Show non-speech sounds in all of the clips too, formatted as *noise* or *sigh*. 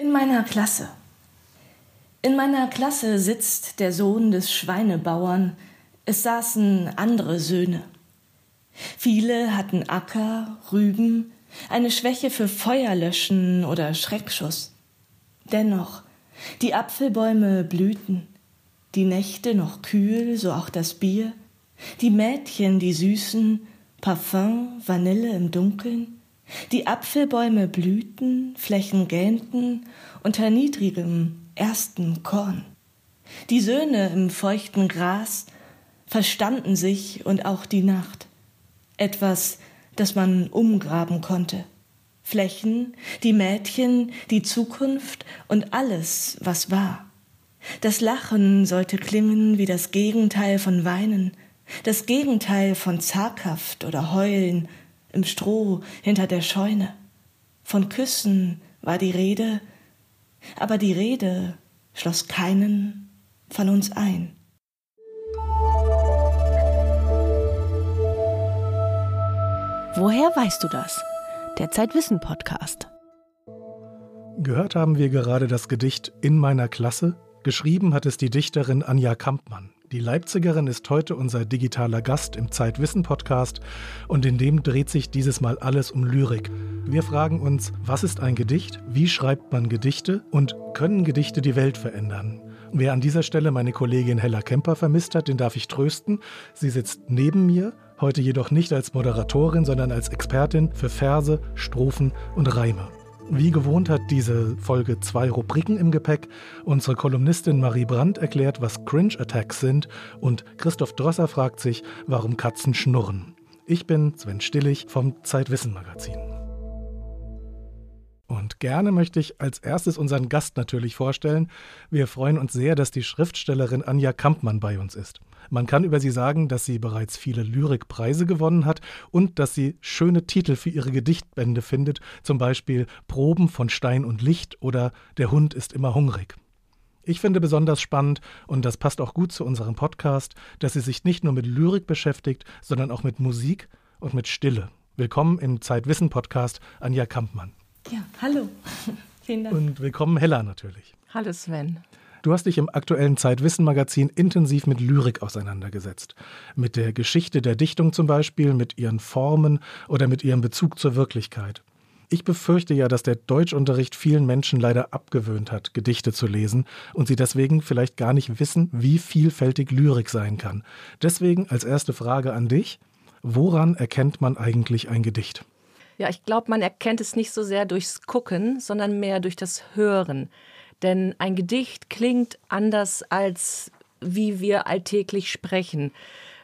In meiner Klasse. In meiner Klasse sitzt der Sohn des Schweinebauern, es saßen andere Söhne. Viele hatten Acker, Rüben, eine Schwäche für Feuerlöschen oder Schreckschuss. Dennoch, die Apfelbäume blühten, die Nächte noch kühl, so auch das Bier, die Mädchen, die süßen, Parfum, Vanille im Dunkeln, die Apfelbäume blühten, Flächen gähnten unter niedrigem ersten Korn. Die Söhne im feuchten Gras verstanden sich und auch die Nacht. Etwas, das man umgraben konnte. Flächen, die Mädchen, die Zukunft und alles, was war. Das Lachen sollte klingen wie das Gegenteil von Weinen, das Gegenteil von zaghaft oder Heulen, im Stroh hinter der Scheune. Von Küssen war die Rede, aber die Rede schloss keinen von uns ein. Woher weißt du das? Der Zeitwissen Podcast. Gehört haben wir gerade das Gedicht In meiner Klasse. Geschrieben hat es die Dichterin Anja Kampmann. Die Leipzigerin ist heute unser digitaler Gast im Zeitwissen-Podcast und in dem dreht sich dieses Mal alles um Lyrik. Wir fragen uns, was ist ein Gedicht, wie schreibt man Gedichte und können Gedichte die Welt verändern? Wer an dieser Stelle meine Kollegin Hella Kemper vermisst hat, den darf ich trösten. Sie sitzt neben mir, heute jedoch nicht als Moderatorin, sondern als Expertin für Verse, Strophen und Reime. Wie gewohnt hat diese Folge zwei Rubriken im Gepäck. Unsere Kolumnistin Marie Brandt erklärt, was Cringe Attacks sind und Christoph Drosser fragt sich, warum Katzen schnurren. Ich bin Sven Stillig vom Zeitwissen Magazin. Und gerne möchte ich als erstes unseren Gast natürlich vorstellen. Wir freuen uns sehr, dass die Schriftstellerin Anja Kampmann bei uns ist. Man kann über sie sagen, dass sie bereits viele Lyrikpreise gewonnen hat und dass sie schöne Titel für ihre Gedichtbände findet, zum Beispiel Proben von Stein und Licht oder Der Hund ist immer hungrig. Ich finde besonders spannend, und das passt auch gut zu unserem Podcast, dass sie sich nicht nur mit Lyrik beschäftigt, sondern auch mit Musik und mit Stille. Willkommen im Zeitwissen-Podcast, Anja Kampmann. Ja, hallo. *laughs* Vielen Dank. Und willkommen Hella natürlich. Hallo Sven. Du hast dich im aktuellen Zeitwissen-Magazin intensiv mit Lyrik auseinandergesetzt. Mit der Geschichte der Dichtung zum Beispiel, mit ihren Formen oder mit ihrem Bezug zur Wirklichkeit. Ich befürchte ja, dass der Deutschunterricht vielen Menschen leider abgewöhnt hat, Gedichte zu lesen und sie deswegen vielleicht gar nicht wissen, wie vielfältig Lyrik sein kann. Deswegen als erste Frage an dich, woran erkennt man eigentlich ein Gedicht? Ja, ich glaube, man erkennt es nicht so sehr durchs Gucken, sondern mehr durch das Hören. Denn ein Gedicht klingt anders, als wie wir alltäglich sprechen.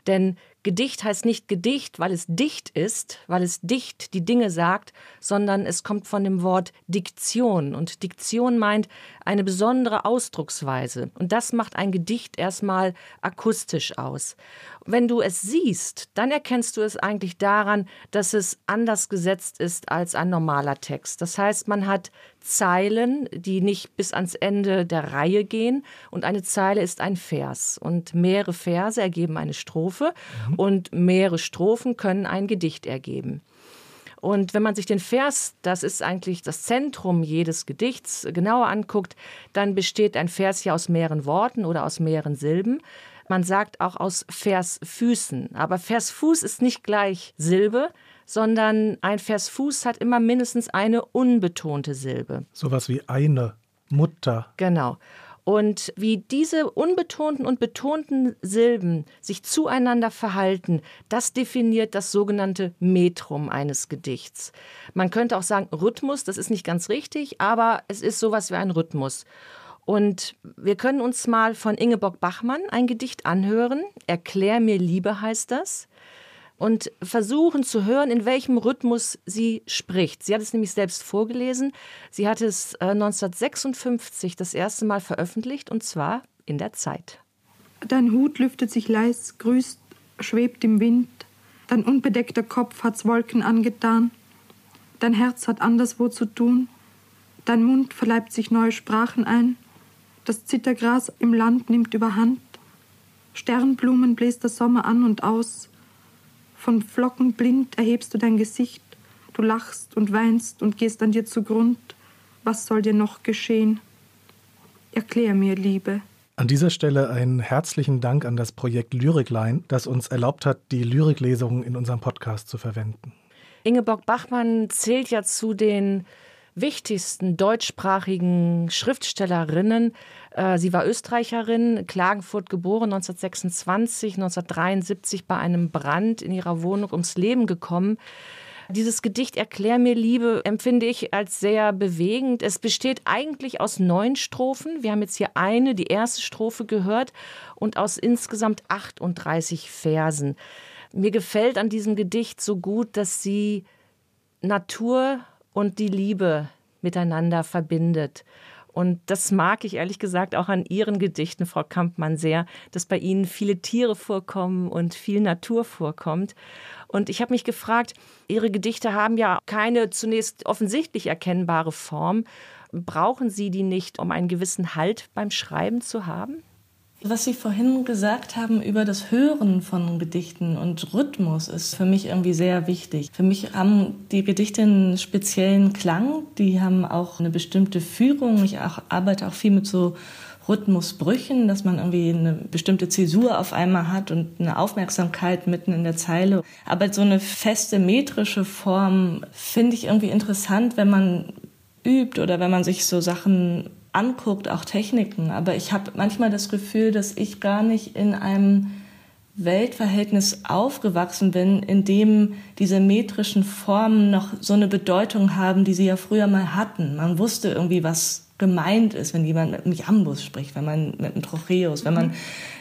Denn Gedicht heißt nicht Gedicht, weil es dicht ist, weil es dicht die Dinge sagt, sondern es kommt von dem Wort Diktion. Und Diktion meint eine besondere Ausdrucksweise. Und das macht ein Gedicht erstmal akustisch aus. Wenn du es siehst, dann erkennst du es eigentlich daran, dass es anders gesetzt ist als ein normaler Text. Das heißt, man hat Zeilen, die nicht bis ans Ende der Reihe gehen. Und eine Zeile ist ein Vers. Und mehrere Verse ergeben eine Strophe. Mhm. Und mehrere Strophen können ein Gedicht ergeben. Und wenn man sich den Vers, das ist eigentlich das Zentrum jedes Gedichts, genauer anguckt, dann besteht ein Vers ja aus mehreren Worten oder aus mehreren Silben. Man sagt auch aus Versfüßen. Aber Versfuß ist nicht gleich Silbe, sondern ein Versfuß hat immer mindestens eine unbetonte Silbe. Sowas wie eine Mutter. Genau. Und wie diese unbetonten und betonten Silben sich zueinander verhalten, das definiert das sogenannte Metrum eines Gedichts. Man könnte auch sagen Rhythmus, das ist nicht ganz richtig, aber es ist sowas wie ein Rhythmus. Und wir können uns mal von Ingeborg Bachmann ein Gedicht anhören. Erklär mir Liebe heißt das und versuchen zu hören, in welchem Rhythmus sie spricht. Sie hat es nämlich selbst vorgelesen. Sie hat es 1956 äh, das erste Mal veröffentlicht und zwar in der Zeit. Dein Hut lüftet sich leis, grüßt, schwebt im Wind. Dein unbedeckter Kopf hat's Wolken angetan. Dein Herz hat anderswo zu tun. Dein Mund verleibt sich neue Sprachen ein. Das Zittergras im Land nimmt überhand. Sternblumen bläst der Sommer an und aus. Von Flocken blind erhebst du dein Gesicht, du lachst und weinst und gehst an dir zugrund. was soll dir noch geschehen? Erklär mir, Liebe. An dieser Stelle einen herzlichen Dank an das Projekt Lyrikline, das uns erlaubt hat, die Lyriklesungen in unserem Podcast zu verwenden. Ingeborg Bachmann zählt ja zu den wichtigsten deutschsprachigen Schriftstellerinnen. Äh, sie war Österreicherin, Klagenfurt geboren, 1926, 1973 bei einem Brand in ihrer Wohnung ums Leben gekommen. Dieses Gedicht Erklär mir Liebe empfinde ich als sehr bewegend. Es besteht eigentlich aus neun Strophen. Wir haben jetzt hier eine, die erste Strophe gehört und aus insgesamt 38 Versen. Mir gefällt an diesem Gedicht so gut, dass sie Natur und die Liebe miteinander verbindet. Und das mag ich ehrlich gesagt auch an Ihren Gedichten, Frau Kampmann, sehr, dass bei Ihnen viele Tiere vorkommen und viel Natur vorkommt. Und ich habe mich gefragt, Ihre Gedichte haben ja keine zunächst offensichtlich erkennbare Form. Brauchen Sie die nicht, um einen gewissen Halt beim Schreiben zu haben? Was Sie vorhin gesagt haben über das Hören von Gedichten und Rhythmus ist für mich irgendwie sehr wichtig. Für mich haben die Gedichte einen speziellen Klang, die haben auch eine bestimmte Führung. Ich auch, arbeite auch viel mit so Rhythmusbrüchen, dass man irgendwie eine bestimmte Zäsur auf einmal hat und eine Aufmerksamkeit mitten in der Zeile. Aber so eine feste metrische Form finde ich irgendwie interessant, wenn man übt oder wenn man sich so Sachen anguckt, auch Techniken. Aber ich habe manchmal das Gefühl, dass ich gar nicht in einem Weltverhältnis aufgewachsen bin, in dem diese metrischen Formen noch so eine Bedeutung haben, die sie ja früher mal hatten. Man wusste irgendwie, was gemeint ist, wenn jemand mit einem Jambus spricht, wenn man mit einem Trocheus, wenn man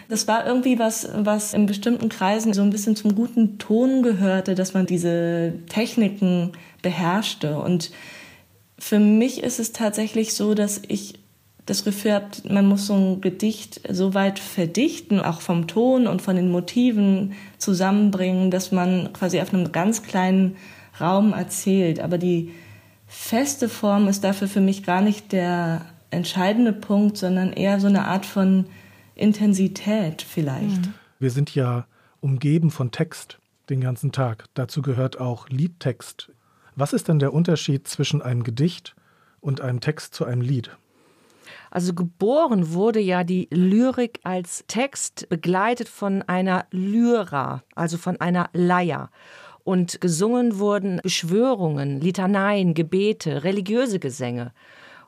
das war irgendwie was, was in bestimmten Kreisen so ein bisschen zum guten Ton gehörte, dass man diese Techniken beherrschte. Und für mich ist es tatsächlich so, dass ich das Gefühl habt, man muss so ein Gedicht so weit verdichten, auch vom Ton und von den Motiven zusammenbringen, dass man quasi auf einem ganz kleinen Raum erzählt. Aber die feste Form ist dafür für mich gar nicht der entscheidende Punkt, sondern eher so eine Art von Intensität vielleicht. Mhm. Wir sind ja umgeben von Text den ganzen Tag. Dazu gehört auch Liedtext. Was ist denn der Unterschied zwischen einem Gedicht und einem Text zu einem Lied? Also geboren wurde ja die Lyrik als Text begleitet von einer Lyra, also von einer Leier. Und gesungen wurden Beschwörungen, Litaneien, Gebete, religiöse Gesänge.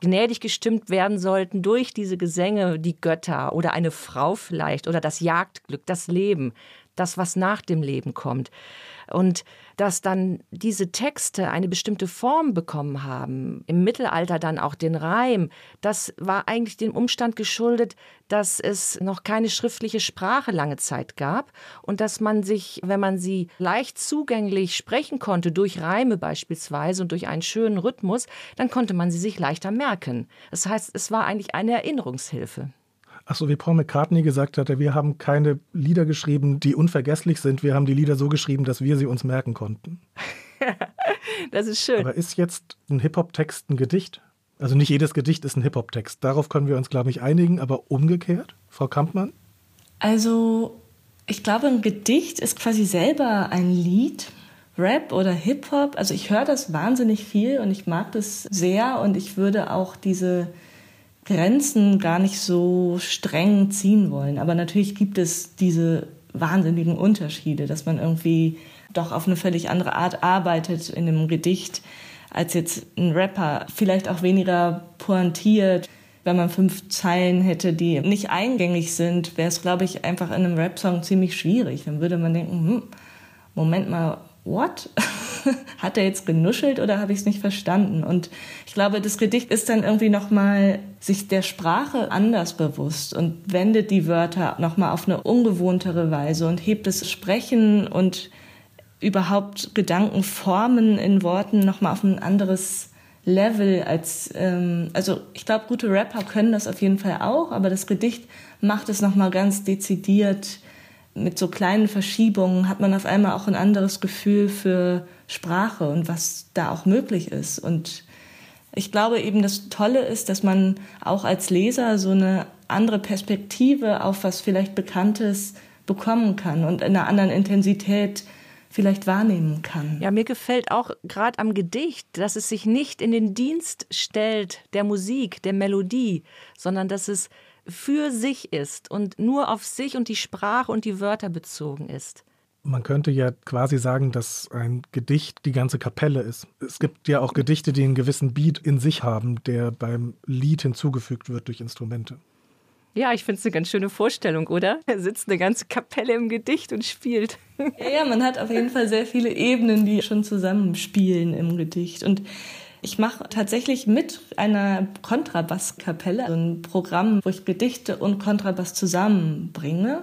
Gnädig gestimmt werden sollten durch diese Gesänge die Götter oder eine Frau vielleicht oder das Jagdglück, das Leben, das, was nach dem Leben kommt. Und dass dann diese Texte eine bestimmte Form bekommen haben, im Mittelalter dann auch den Reim, das war eigentlich dem Umstand geschuldet, dass es noch keine schriftliche Sprache lange Zeit gab und dass man sich, wenn man sie leicht zugänglich sprechen konnte, durch Reime beispielsweise und durch einen schönen Rhythmus, dann konnte man sie sich leichter merken. Das heißt, es war eigentlich eine Erinnerungshilfe. Ach so, wie Paul McCartney gesagt hatte, wir haben keine Lieder geschrieben, die unvergesslich sind. Wir haben die Lieder so geschrieben, dass wir sie uns merken konnten. *laughs* das ist schön. Aber ist jetzt ein Hip-Hop-Text ein Gedicht? Also nicht jedes Gedicht ist ein Hip-Hop-Text. Darauf können wir uns, glaube ich, einigen. Aber umgekehrt, Frau Kampmann? Also, ich glaube, ein Gedicht ist quasi selber ein Lied. Rap oder Hip-Hop. Also ich höre das wahnsinnig viel und ich mag das sehr und ich würde auch diese Grenzen gar nicht so streng ziehen wollen. Aber natürlich gibt es diese wahnsinnigen Unterschiede, dass man irgendwie doch auf eine völlig andere Art arbeitet in einem Gedicht als jetzt ein Rapper. Vielleicht auch weniger pointiert. Wenn man fünf Zeilen hätte, die nicht eingängig sind, wäre es, glaube ich, einfach in einem Rap-Song ziemlich schwierig. Dann würde man denken, hm, Moment mal, what? *laughs* *laughs* Hat er jetzt genuschelt oder habe ich es nicht verstanden? Und ich glaube, das Gedicht ist dann irgendwie nochmal sich der Sprache anders bewusst und wendet die Wörter nochmal auf eine ungewohntere Weise und hebt das Sprechen und überhaupt Gedankenformen in Worten nochmal auf ein anderes Level als, ähm, also ich glaube, gute Rapper können das auf jeden Fall auch, aber das Gedicht macht es nochmal ganz dezidiert mit so kleinen Verschiebungen hat man auf einmal auch ein anderes Gefühl für Sprache und was da auch möglich ist. Und ich glaube eben, das Tolle ist, dass man auch als Leser so eine andere Perspektive auf was vielleicht Bekanntes bekommen kann und in einer anderen Intensität vielleicht wahrnehmen kann. Ja, mir gefällt auch gerade am Gedicht, dass es sich nicht in den Dienst stellt der Musik, der Melodie, sondern dass es für sich ist und nur auf sich und die Sprache und die Wörter bezogen ist. Man könnte ja quasi sagen, dass ein Gedicht die ganze Kapelle ist. Es gibt ja auch Gedichte, die einen gewissen Beat in sich haben, der beim Lied hinzugefügt wird durch Instrumente. Ja, ich finde es eine ganz schöne Vorstellung, oder? Da sitzt eine ganze Kapelle im Gedicht und spielt. *laughs* Ja, ja, man hat auf jeden Fall sehr viele Ebenen, die schon zusammenspielen im Gedicht. Und ich mache tatsächlich mit einer Kontrabasskapelle also ein Programm, wo ich Gedichte und Kontrabass zusammenbringe.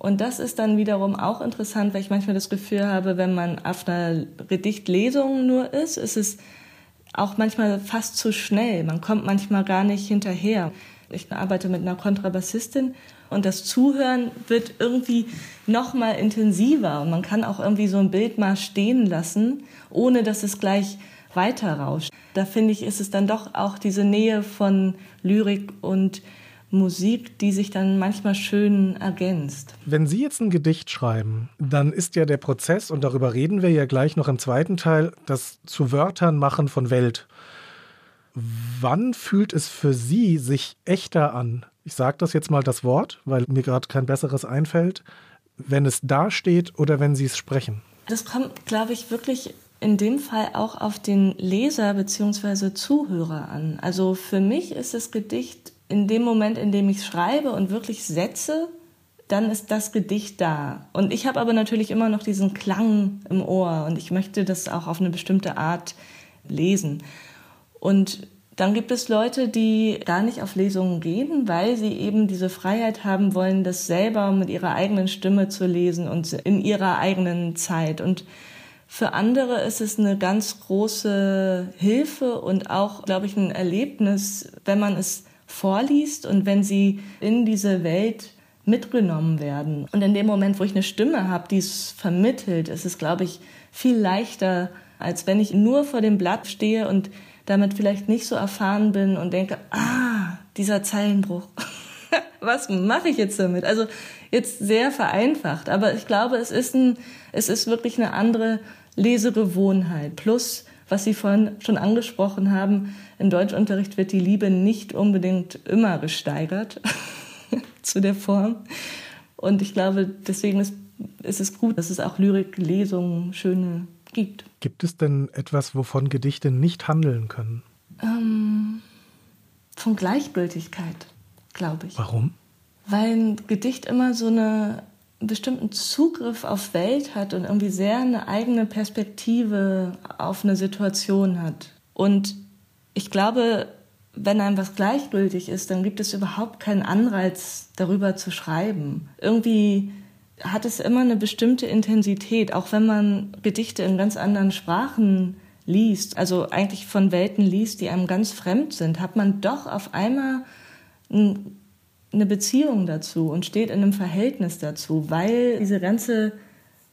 Und das ist dann wiederum auch interessant, weil ich manchmal das Gefühl habe, wenn man auf einer Gedichtlesung nur ist, ist es auch manchmal fast zu schnell. Man kommt manchmal gar nicht hinterher. Ich arbeite mit einer Kontrabassistin und das Zuhören wird irgendwie noch mal intensiver und man kann auch irgendwie so ein Bild mal stehen lassen, ohne dass es gleich weiter rauscht. Da finde ich, ist es dann doch auch diese Nähe von Lyrik und Musik, die sich dann manchmal schön ergänzt. Wenn Sie jetzt ein Gedicht schreiben, dann ist ja der Prozess, und darüber reden wir ja gleich noch im zweiten Teil, das zu Wörtern machen von Welt. Wann fühlt es für Sie sich echter an? Ich sage das jetzt mal das Wort, weil mir gerade kein besseres einfällt. Wenn es da steht oder wenn Sie es sprechen? Das kommt, glaube ich, wirklich in dem Fall auch auf den Leser bzw. Zuhörer an. Also für mich ist das Gedicht in dem Moment, in dem ich schreibe und wirklich setze, dann ist das Gedicht da. Und ich habe aber natürlich immer noch diesen Klang im Ohr und ich möchte das auch auf eine bestimmte Art lesen. Und dann gibt es Leute, die gar nicht auf Lesungen gehen, weil sie eben diese Freiheit haben wollen, das selber mit ihrer eigenen Stimme zu lesen und in ihrer eigenen Zeit. Und für andere ist es eine ganz große Hilfe und auch, glaube ich, ein Erlebnis, wenn man es vorliest und wenn sie in diese Welt mitgenommen werden. Und in dem Moment, wo ich eine Stimme habe, die es vermittelt, ist es, glaube ich, viel leichter, als wenn ich nur vor dem Blatt stehe und damit vielleicht nicht so erfahren bin und denke, ah, dieser Zeilenbruch. *laughs* Was mache ich jetzt damit? Also jetzt sehr vereinfacht, aber ich glaube, es ist ein, es ist wirklich eine andere Lesegewohnheit. Plus, was Sie vorhin schon angesprochen haben, im Deutschunterricht wird die Liebe nicht unbedingt immer gesteigert *laughs* zu der Form. Und ich glaube, deswegen ist, ist es gut, dass es auch Lyriklesungen, schöne gibt. Gibt es denn etwas, wovon Gedichte nicht handeln können? Ähm, von Gleichgültigkeit, glaube ich. Warum? Weil ein Gedicht immer so eine, bestimmten Zugriff auf Welt hat und irgendwie sehr eine eigene Perspektive auf eine Situation hat. Und ich glaube, wenn einem was gleichgültig ist, dann gibt es überhaupt keinen Anreiz, darüber zu schreiben. Irgendwie hat es immer eine bestimmte Intensität, auch wenn man Gedichte in ganz anderen Sprachen liest, also eigentlich von Welten liest, die einem ganz fremd sind, hat man doch auf einmal eine Beziehung dazu und steht in einem Verhältnis dazu, weil diese ganze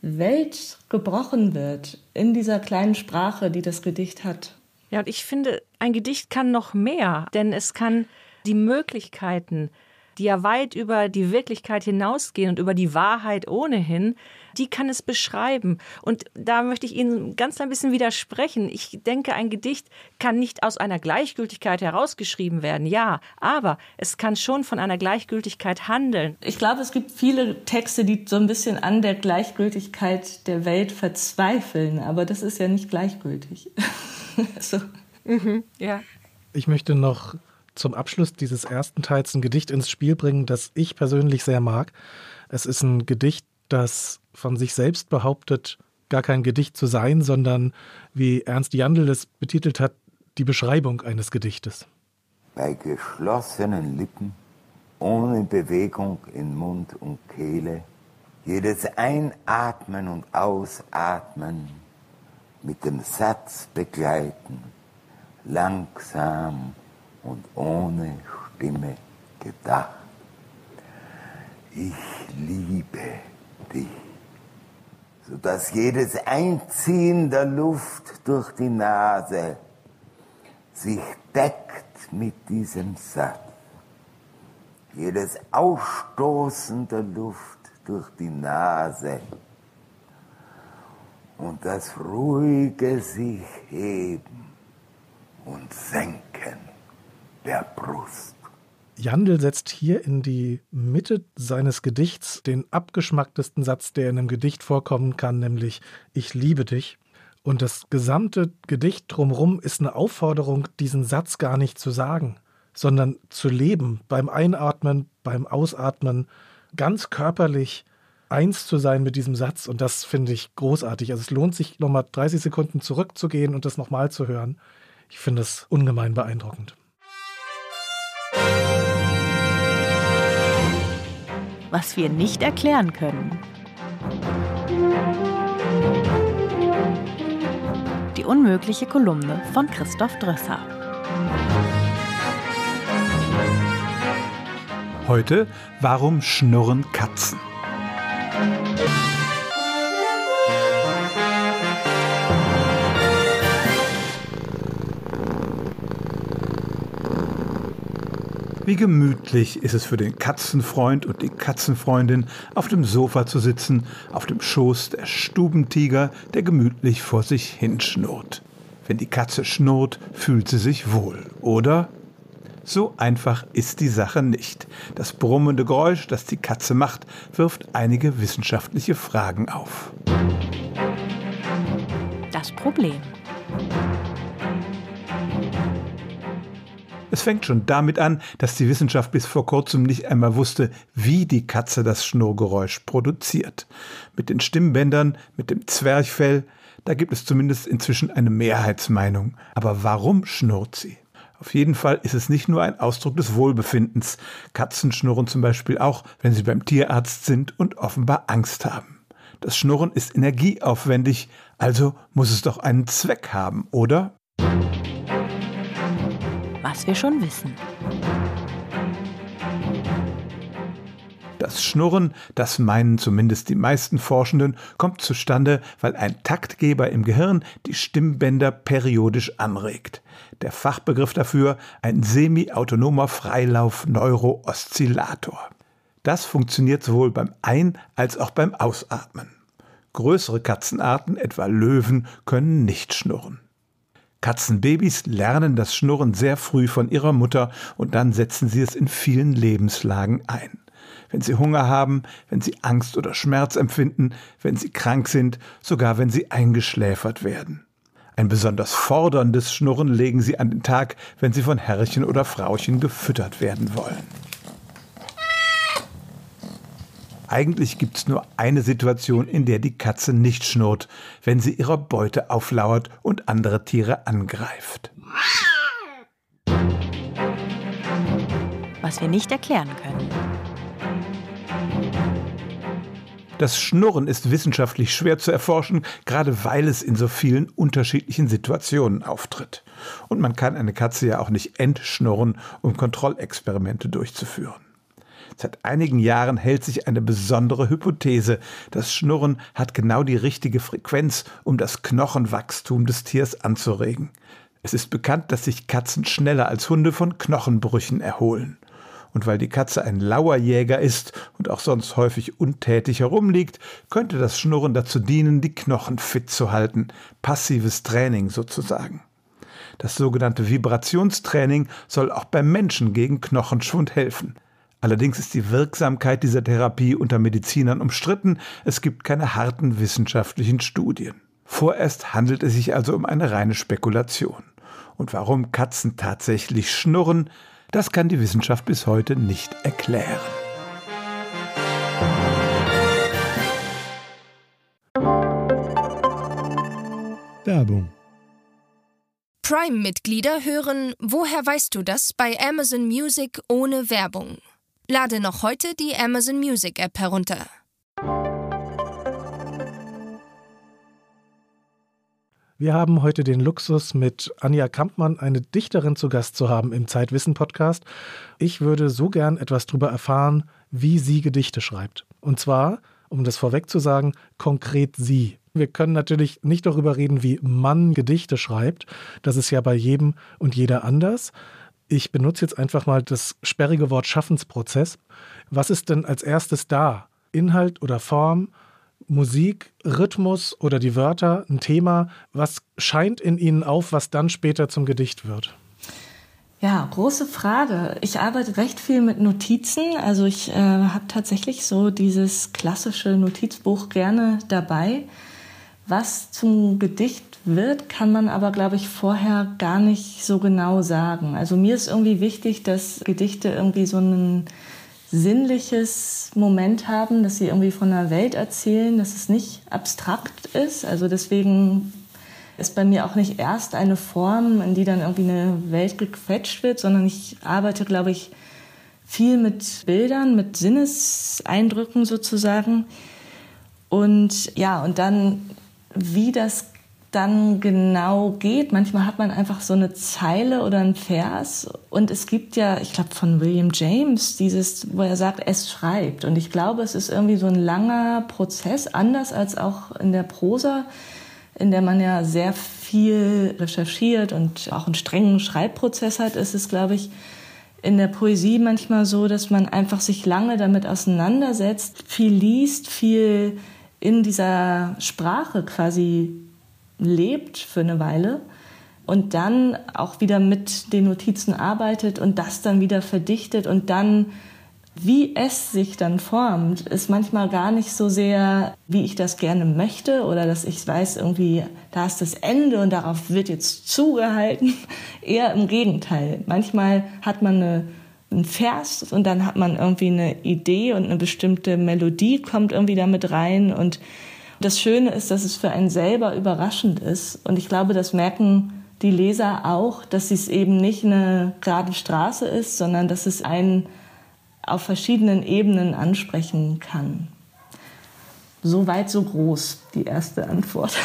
Welt gebrochen wird in dieser kleinen Sprache, die das Gedicht hat. Ja, und ich finde, ein Gedicht kann noch mehr, denn es kann die Möglichkeiten die ja weit über die Wirklichkeit hinausgehen und über die Wahrheit ohnehin, die kann es beschreiben. Und da möchte ich Ihnen ganz ein bisschen widersprechen. Ich denke, ein Gedicht kann nicht aus einer Gleichgültigkeit herausgeschrieben werden, ja, aber es kann schon von einer Gleichgültigkeit handeln. Ich glaube, es gibt viele Texte, die so ein bisschen an der Gleichgültigkeit der Welt verzweifeln, aber das ist ja nicht gleichgültig. *laughs* so. Mhm, ja. Ich möchte noch zum Abschluss dieses ersten Teils ein Gedicht ins Spiel bringen, das ich persönlich sehr mag. Es ist ein Gedicht, das von sich selbst behauptet, gar kein Gedicht zu sein, sondern, wie Ernst Jandl es betitelt hat, die Beschreibung eines Gedichtes. Bei geschlossenen Lippen, ohne Bewegung in Mund und Kehle, jedes Einatmen und Ausatmen mit dem Satz begleiten, langsam und ohne Stimme gedacht. Ich liebe dich, sodass jedes Einziehen der Luft durch die Nase sich deckt mit diesem Satz. Jedes Ausstoßen der Luft durch die Nase und das ruhige sich heben und senken der Brust. Jandl setzt hier in die Mitte seines Gedichts den abgeschmacktesten Satz, der in einem Gedicht vorkommen kann, nämlich Ich liebe dich. Und das gesamte Gedicht drumherum ist eine Aufforderung, diesen Satz gar nicht zu sagen, sondern zu leben, beim Einatmen, beim Ausatmen, ganz körperlich eins zu sein mit diesem Satz. Und das finde ich großartig. Also es lohnt sich, nochmal 30 Sekunden zurückzugehen und das nochmal zu hören. Ich finde das ungemein beeindruckend. Was wir nicht erklären können. Die unmögliche Kolumne von Christoph Drösser. Heute, warum schnurren Katzen? Wie gemütlich ist es für den Katzenfreund und die Katzenfreundin, auf dem Sofa zu sitzen, auf dem Schoß der Stubentiger, der gemütlich vor sich hinschnurrt. Wenn die Katze schnurrt, fühlt sie sich wohl, oder? So einfach ist die Sache nicht. Das brummende Geräusch, das die Katze macht, wirft einige wissenschaftliche Fragen auf. Das Problem. Es fängt schon damit an, dass die Wissenschaft bis vor kurzem nicht einmal wusste, wie die Katze das Schnurrgeräusch produziert. Mit den Stimmbändern, mit dem Zwerchfell, da gibt es zumindest inzwischen eine Mehrheitsmeinung. Aber warum schnurrt sie? Auf jeden Fall ist es nicht nur ein Ausdruck des Wohlbefindens. Katzen schnurren zum Beispiel auch, wenn sie beim Tierarzt sind und offenbar Angst haben. Das Schnurren ist energieaufwendig, also muss es doch einen Zweck haben, oder? Was wir schon wissen. Das Schnurren, das meinen zumindest die meisten Forschenden, kommt zustande, weil ein Taktgeber im Gehirn die Stimmbänder periodisch anregt. Der Fachbegriff dafür ein semi-autonomer Freilauf-Neurooszillator. Das funktioniert sowohl beim Ein- als auch beim Ausatmen. Größere Katzenarten, etwa Löwen, können nicht schnurren. Katzenbabys lernen das Schnurren sehr früh von ihrer Mutter und dann setzen sie es in vielen Lebenslagen ein. Wenn sie Hunger haben, wenn sie Angst oder Schmerz empfinden, wenn sie krank sind, sogar wenn sie eingeschläfert werden. Ein besonders forderndes Schnurren legen sie an den Tag, wenn sie von Herrchen oder Frauchen gefüttert werden wollen. Eigentlich gibt es nur eine Situation, in der die Katze nicht schnurrt, wenn sie ihrer Beute auflauert und andere Tiere angreift. Was wir nicht erklären können. Das Schnurren ist wissenschaftlich schwer zu erforschen, gerade weil es in so vielen unterschiedlichen Situationen auftritt. Und man kann eine Katze ja auch nicht entschnurren, um Kontrollexperimente durchzuführen. Seit einigen Jahren hält sich eine besondere Hypothese. Das Schnurren hat genau die richtige Frequenz, um das Knochenwachstum des Tiers anzuregen. Es ist bekannt, dass sich Katzen schneller als Hunde von Knochenbrüchen erholen. Und weil die Katze ein Lauerjäger ist und auch sonst häufig untätig herumliegt, könnte das Schnurren dazu dienen, die Knochen fit zu halten. Passives Training sozusagen. Das sogenannte Vibrationstraining soll auch beim Menschen gegen Knochenschwund helfen. Allerdings ist die Wirksamkeit dieser Therapie unter Medizinern umstritten. Es gibt keine harten wissenschaftlichen Studien. Vorerst handelt es sich also um eine reine Spekulation. Und warum Katzen tatsächlich schnurren, das kann die Wissenschaft bis heute nicht erklären. Werbung Prime-Mitglieder hören Woher weißt du das bei Amazon Music ohne Werbung. Lade noch heute die Amazon Music App herunter. Wir haben heute den Luxus, mit Anja Kampmann eine Dichterin zu Gast zu haben im Zeitwissen-Podcast. Ich würde so gern etwas darüber erfahren, wie sie Gedichte schreibt. Und zwar, um das vorweg zu sagen, konkret sie. Wir können natürlich nicht darüber reden, wie man Gedichte schreibt. Das ist ja bei jedem und jeder anders. Ich benutze jetzt einfach mal das sperrige Wort Schaffensprozess. Was ist denn als erstes da? Inhalt oder Form? Musik, Rhythmus oder die Wörter, ein Thema? Was scheint in Ihnen auf, was dann später zum Gedicht wird? Ja, große Frage. Ich arbeite recht viel mit Notizen. Also ich äh, habe tatsächlich so dieses klassische Notizbuch gerne dabei. Was zum Gedicht wird, kann man aber, glaube ich, vorher gar nicht so genau sagen. Also mir ist irgendwie wichtig, dass Gedichte irgendwie so ein sinnliches Moment haben, dass sie irgendwie von der Welt erzählen, dass es nicht abstrakt ist. Also deswegen ist bei mir auch nicht erst eine Form, in die dann irgendwie eine Welt gequetscht wird, sondern ich arbeite, glaube ich, viel mit Bildern, mit Sinneseindrücken sozusagen. Und ja, und dann, wie das dann genau geht. Manchmal hat man einfach so eine Zeile oder einen Vers und es gibt ja, ich glaube von William James, dieses, wo er sagt, es schreibt. Und ich glaube, es ist irgendwie so ein langer Prozess, anders als auch in der Prosa in der man ja sehr viel recherchiert und auch einen strengen Schreibprozess hat, ist es, glaube ich, in der Poesie manchmal so, dass man einfach sich lange damit auseinandersetzt, viel liest, viel in dieser Sprache quasi lebt für eine Weile und dann auch wieder mit den Notizen arbeitet und das dann wieder verdichtet und dann wie es sich dann formt, ist manchmal gar nicht so sehr, wie ich das gerne möchte oder dass ich weiß, irgendwie, da ist das Ende und darauf wird jetzt zugehalten. *laughs* Eher im Gegenteil. Manchmal hat man eine, einen Vers und dann hat man irgendwie eine Idee und eine bestimmte Melodie kommt irgendwie damit rein und das Schöne ist, dass es für einen selber überraschend ist und ich glaube, das merken die Leser auch, dass es eben nicht eine gerade Straße ist, sondern dass es ein auf verschiedenen Ebenen ansprechen kann. So weit, so groß, die erste Antwort.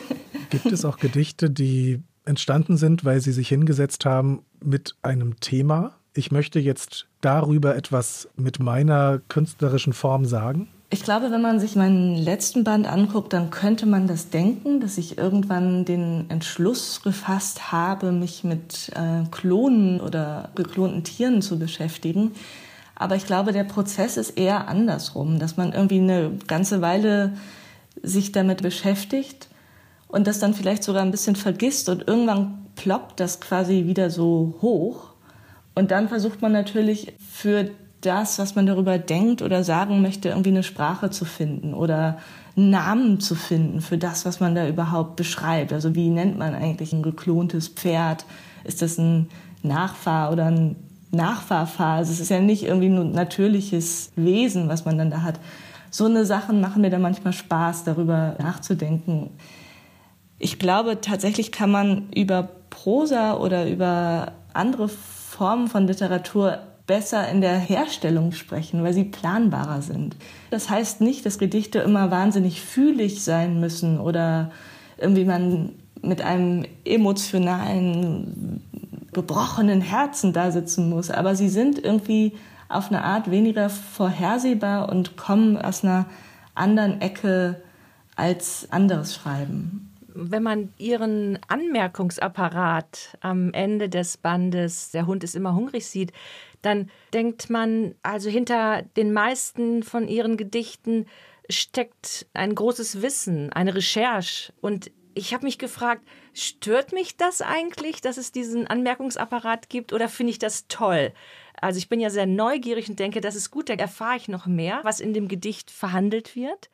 *laughs* Gibt es auch Gedichte, die entstanden sind, weil Sie sich hingesetzt haben mit einem Thema? Ich möchte jetzt darüber etwas mit meiner künstlerischen Form sagen? Ich glaube, wenn man sich meinen letzten Band anguckt, dann könnte man das denken, dass ich irgendwann den Entschluss gefasst habe, mich mit äh, Klonen oder geklonten Tieren zu beschäftigen. Aber ich glaube, der Prozess ist eher andersrum, dass man irgendwie eine ganze Weile sich damit beschäftigt und das dann vielleicht sogar ein bisschen vergisst und irgendwann ploppt das quasi wieder so hoch. Und dann versucht man natürlich für das, was man darüber denkt oder sagen möchte, irgendwie eine Sprache zu finden oder einen Namen zu finden für das, was man da überhaupt beschreibt. Also wie nennt man eigentlich ein geklontes Pferd? Ist das ein Nachfahr oder ein Nachfahrphase. Es ist ja nicht irgendwie ein natürliches Wesen, was man dann da hat. So eine Sachen machen mir dann manchmal Spaß, darüber nachzudenken. Ich glaube, tatsächlich kann man über Prosa oder über andere Formen von Literatur besser in der Herstellung sprechen, weil sie planbarer sind. Das heißt nicht, dass Gedichte immer wahnsinnig fühlig sein müssen oder irgendwie man mit einem emotionalen gebrochenen Herzen da sitzen muss. Aber sie sind irgendwie auf eine Art weniger vorhersehbar und kommen aus einer anderen Ecke als anderes Schreiben. Wenn man Ihren Anmerkungsapparat am Ende des Bandes Der Hund ist immer hungrig sieht, dann denkt man, also hinter den meisten von Ihren Gedichten steckt ein großes Wissen, eine Recherche. Und ich habe mich gefragt, stört mich das eigentlich, dass es diesen Anmerkungsapparat gibt oder finde ich das toll? Also ich bin ja sehr neugierig und denke, das ist gut, da erfahre ich noch mehr, was in dem Gedicht verhandelt wird.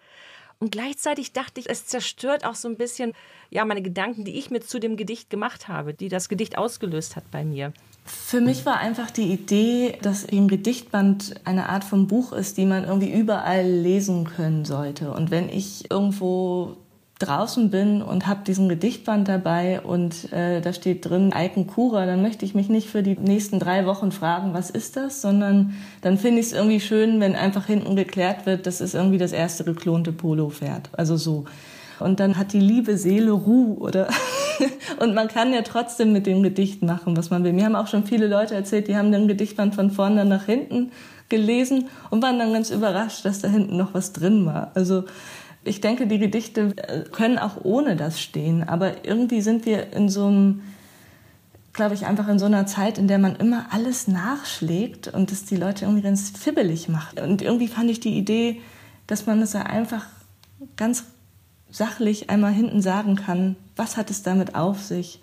Und gleichzeitig dachte ich, es zerstört auch so ein bisschen ja meine Gedanken, die ich mir zu dem Gedicht gemacht habe, die das Gedicht ausgelöst hat bei mir. Für mich war einfach die Idee, dass ein Gedichtband eine Art von Buch ist, die man irgendwie überall lesen können sollte. Und wenn ich irgendwo draußen bin und habe diesen Gedichtband dabei und äh, da steht drin Eiken Kura, dann möchte ich mich nicht für die nächsten drei Wochen fragen, was ist das, sondern dann finde ich es irgendwie schön, wenn einfach hinten geklärt wird, das ist irgendwie das erste geklonte Polo-Pferd. Also so. Und dann hat die liebe Seele Ruhe, oder? *laughs* *laughs* und man kann ja trotzdem mit dem Gedicht machen, was man will. Mir haben auch schon viele Leute erzählt, die haben den Gedichtband von vorne nach hinten gelesen und waren dann ganz überrascht, dass da hinten noch was drin war. Also ich denke, die Gedichte äh, können auch ohne das stehen, aber irgendwie sind wir in so einem, glaube ich, einfach in so einer Zeit, in der man immer alles nachschlägt und das die Leute irgendwie ganz fibbelig macht. Und irgendwie fand ich die Idee, dass man es ja einfach ganz sachlich einmal hinten sagen kann, was hat es damit auf sich,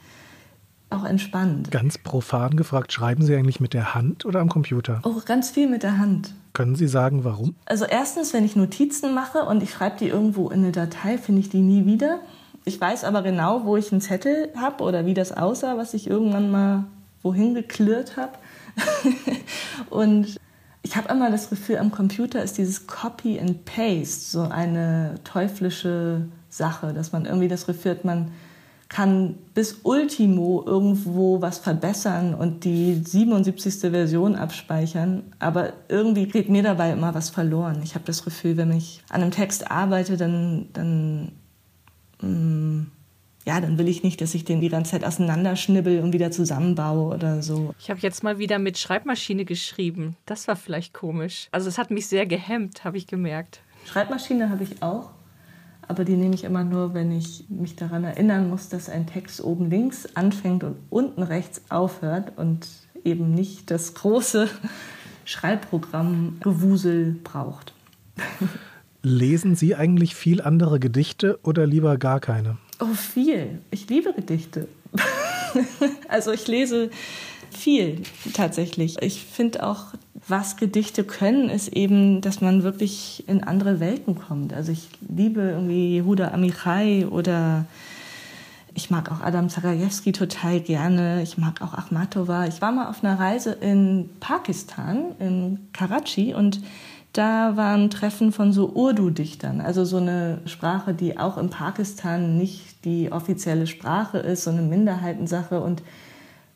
auch entspannt. Ganz profan gefragt, schreiben Sie eigentlich mit der Hand oder am Computer? Oh, ganz viel mit der Hand. Können Sie sagen, warum? Also erstens, wenn ich Notizen mache und ich schreibe die irgendwo in eine Datei, finde ich die nie wieder. Ich weiß aber genau, wo ich einen Zettel habe oder wie das aussah, was ich irgendwann mal wohin geklirrt habe. *laughs* und ich habe immer das Gefühl, am Computer ist dieses Copy and Paste so eine teuflische Sache, dass man irgendwie das Gefühl hat, man kann bis Ultimo irgendwo was verbessern und die 77. Version abspeichern. Aber irgendwie geht mir dabei immer was verloren. Ich habe das Gefühl, wenn ich an einem Text arbeite, dann, dann, mh, mm, ja, dann will ich nicht, dass ich den die ganze Zeit auseinanderschnibbel und wieder zusammenbaue oder so. Ich habe jetzt mal wieder mit Schreibmaschine geschrieben. Das war vielleicht komisch. Also es hat mich sehr gehemmt, habe ich gemerkt. Schreibmaschine habe ich auch aber die nehme ich immer nur, wenn ich mich daran erinnern muss, dass ein Text oben links anfängt und unten rechts aufhört und eben nicht das große *laughs* Schreibprogramm-Gewusel braucht. *laughs* Lesen Sie eigentlich viel andere Gedichte oder lieber gar keine? Oh, viel. Ich liebe Gedichte. *laughs* also ich lese viel tatsächlich. Ich finde auch, was Gedichte können, ist eben, dass man wirklich in andere Welten kommt. Also ich liebe irgendwie Yehuda Amichai oder ich mag auch Adam Zagajewski total gerne. Ich mag auch Akhmatova. Ich war mal auf einer Reise in Pakistan, in Karachi, und da war ein Treffen von so Urdu-Dichtern, also so eine Sprache, die auch in Pakistan nicht die offizielle Sprache ist, so eine Minderheitensache. Und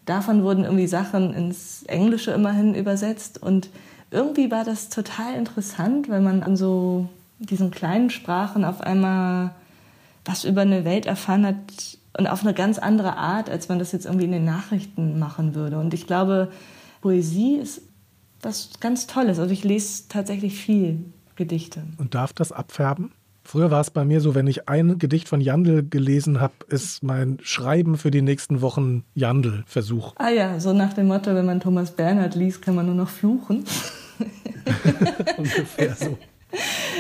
davon wurden irgendwie Sachen ins Englische immerhin übersetzt. Und irgendwie war das total interessant, weil man an so diesen kleinen Sprachen auf einmal was über eine Welt erfahren hat und auf eine ganz andere Art, als man das jetzt irgendwie in den Nachrichten machen würde. Und ich glaube, Poesie ist was ganz Tolles. Also ich lese tatsächlich viel Gedichte. Und darf das abfärben? Früher war es bei mir so, wenn ich ein Gedicht von Jandl gelesen habe, ist mein Schreiben für die nächsten Wochen Jandl-Versuch. Ah ja, so nach dem Motto, wenn man Thomas Bernhard liest, kann man nur noch fluchen. *laughs* Ungefähr so.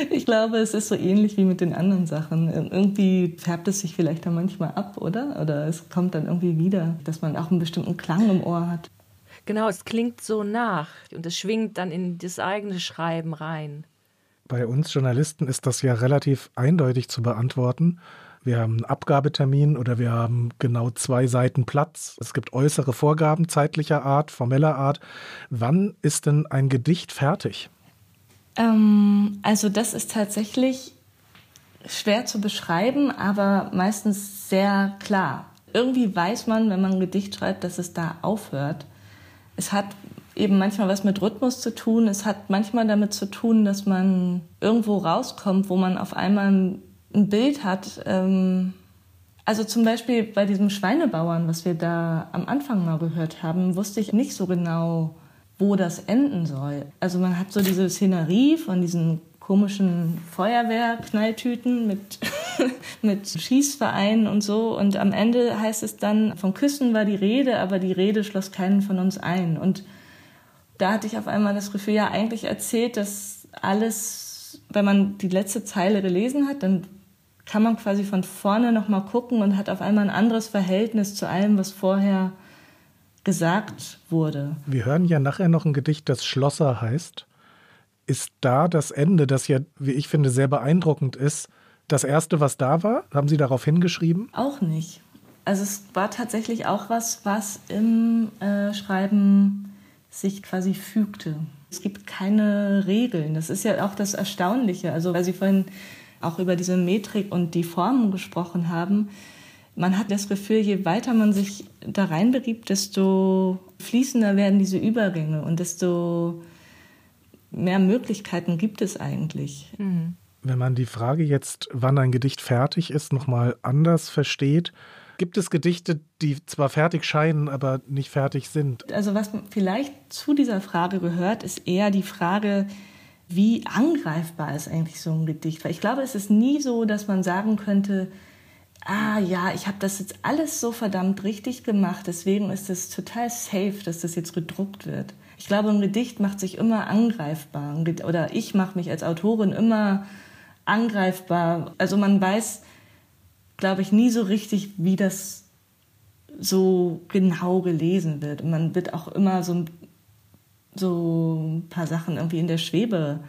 Ich glaube, es ist so ähnlich wie mit den anderen Sachen. Irgendwie färbt es sich vielleicht dann manchmal ab, oder? Oder es kommt dann irgendwie wieder, dass man auch einen bestimmten Klang im Ohr hat. Genau, es klingt so nach und es schwingt dann in das eigene Schreiben rein. Bei uns Journalisten ist das ja relativ eindeutig zu beantworten. Wir haben einen Abgabetermin oder wir haben genau zwei Seiten Platz. Es gibt äußere Vorgaben zeitlicher Art, formeller Art. Wann ist denn ein Gedicht fertig? Ähm, also das ist tatsächlich schwer zu beschreiben, aber meistens sehr klar. Irgendwie weiß man, wenn man ein Gedicht schreibt, dass es da aufhört. Es hat eben manchmal was mit Rhythmus zu tun. Es hat manchmal damit zu tun, dass man irgendwo rauskommt, wo man auf einmal ein Bild hat. Ähm, also zum Beispiel bei diesem Schweinebauern, was wir da am Anfang mal gehört haben, wusste ich nicht so genau, wo das enden soll. Also man hat so diese Szenerie von diesen komischen Feuerwehrknalltüten mit, *laughs* mit Schießvereinen und so. Und am Ende heißt es dann, von Küssen war die Rede, aber die Rede schloss keinen von uns ein. Und da hatte ich auf einmal das Gefühl, ja, eigentlich erzählt das alles, wenn man die letzte Zeile gelesen hat, dann kann man quasi von vorne nochmal gucken und hat auf einmal ein anderes Verhältnis zu allem, was vorher gesagt wurde. Wir hören ja nachher noch ein Gedicht, das Schlosser heißt. Ist da das Ende, das ja, wie ich finde, sehr beeindruckend ist, das erste, was da war? Haben Sie darauf hingeschrieben? Auch nicht. Also es war tatsächlich auch was, was im äh, Schreiben sich quasi fügte. Es gibt keine Regeln. Das ist ja auch das Erstaunliche. Also, weil Sie vorhin auch über diese Metrik und die Formen gesprochen haben. Man hat das Gefühl, je weiter man sich da reinbegibt, desto fließender werden diese Übergänge und desto mehr Möglichkeiten gibt es eigentlich. Mhm. Wenn man die Frage jetzt, wann ein Gedicht fertig ist, nochmal anders versteht, Gibt es Gedichte, die zwar fertig scheinen, aber nicht fertig sind? Also was vielleicht zu dieser Frage gehört, ist eher die Frage, wie angreifbar ist eigentlich so ein Gedicht? Weil ich glaube, es ist nie so, dass man sagen könnte, ah ja, ich habe das jetzt alles so verdammt richtig gemacht, deswegen ist es total safe, dass das jetzt gedruckt wird. Ich glaube, ein Gedicht macht sich immer angreifbar oder ich mache mich als Autorin immer angreifbar. Also man weiß, glaube ich, nie so richtig, wie das so genau gelesen wird. Und man wird auch immer so, so ein paar Sachen irgendwie in der Schwebe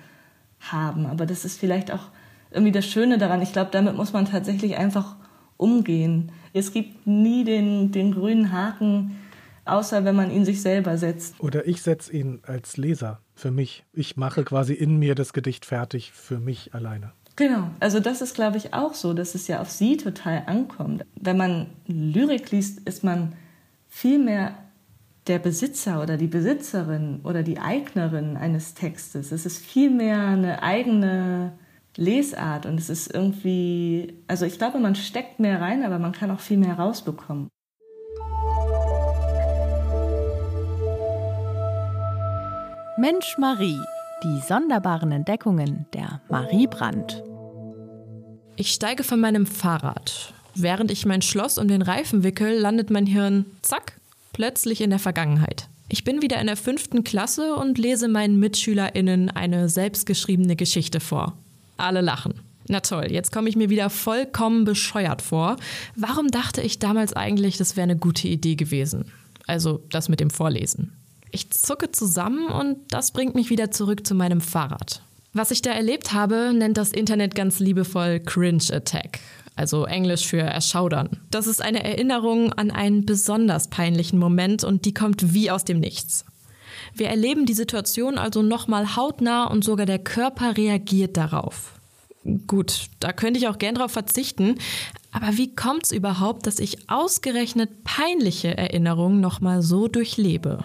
haben. Aber das ist vielleicht auch irgendwie das Schöne daran. Ich glaube, damit muss man tatsächlich einfach umgehen. Es gibt nie den, den grünen Haken, außer wenn man ihn sich selber setzt. Oder ich setze ihn als Leser für mich. Ich mache quasi in mir das Gedicht fertig für mich alleine. Genau, also das ist, glaube ich, auch so, dass es ja auf sie total ankommt. Wenn man Lyrik liest, ist man viel mehr der Besitzer oder die Besitzerin oder die Eignerin eines Textes. Es ist viel mehr eine eigene Lesart und es ist irgendwie, also ich glaube, man steckt mehr rein, aber man kann auch viel mehr rausbekommen. Mensch Marie, die sonderbaren Entdeckungen der Marie Brandt. Ich steige von meinem Fahrrad. Während ich mein Schloss um den Reifen wickel, landet mein Hirn, zack, plötzlich in der Vergangenheit. Ich bin wieder in der fünften Klasse und lese meinen MitschülerInnen eine selbstgeschriebene Geschichte vor. Alle lachen. Na toll, jetzt komme ich mir wieder vollkommen bescheuert vor. Warum dachte ich damals eigentlich, das wäre eine gute Idee gewesen? Also das mit dem Vorlesen. Ich zucke zusammen und das bringt mich wieder zurück zu meinem Fahrrad. Was ich da erlebt habe, nennt das Internet ganz liebevoll Cringe Attack, also Englisch für erschaudern. Das ist eine Erinnerung an einen besonders peinlichen Moment und die kommt wie aus dem Nichts. Wir erleben die Situation also nochmal hautnah und sogar der Körper reagiert darauf. Gut, da könnte ich auch gern drauf verzichten, aber wie kommt es überhaupt, dass ich ausgerechnet peinliche Erinnerungen nochmal so durchlebe?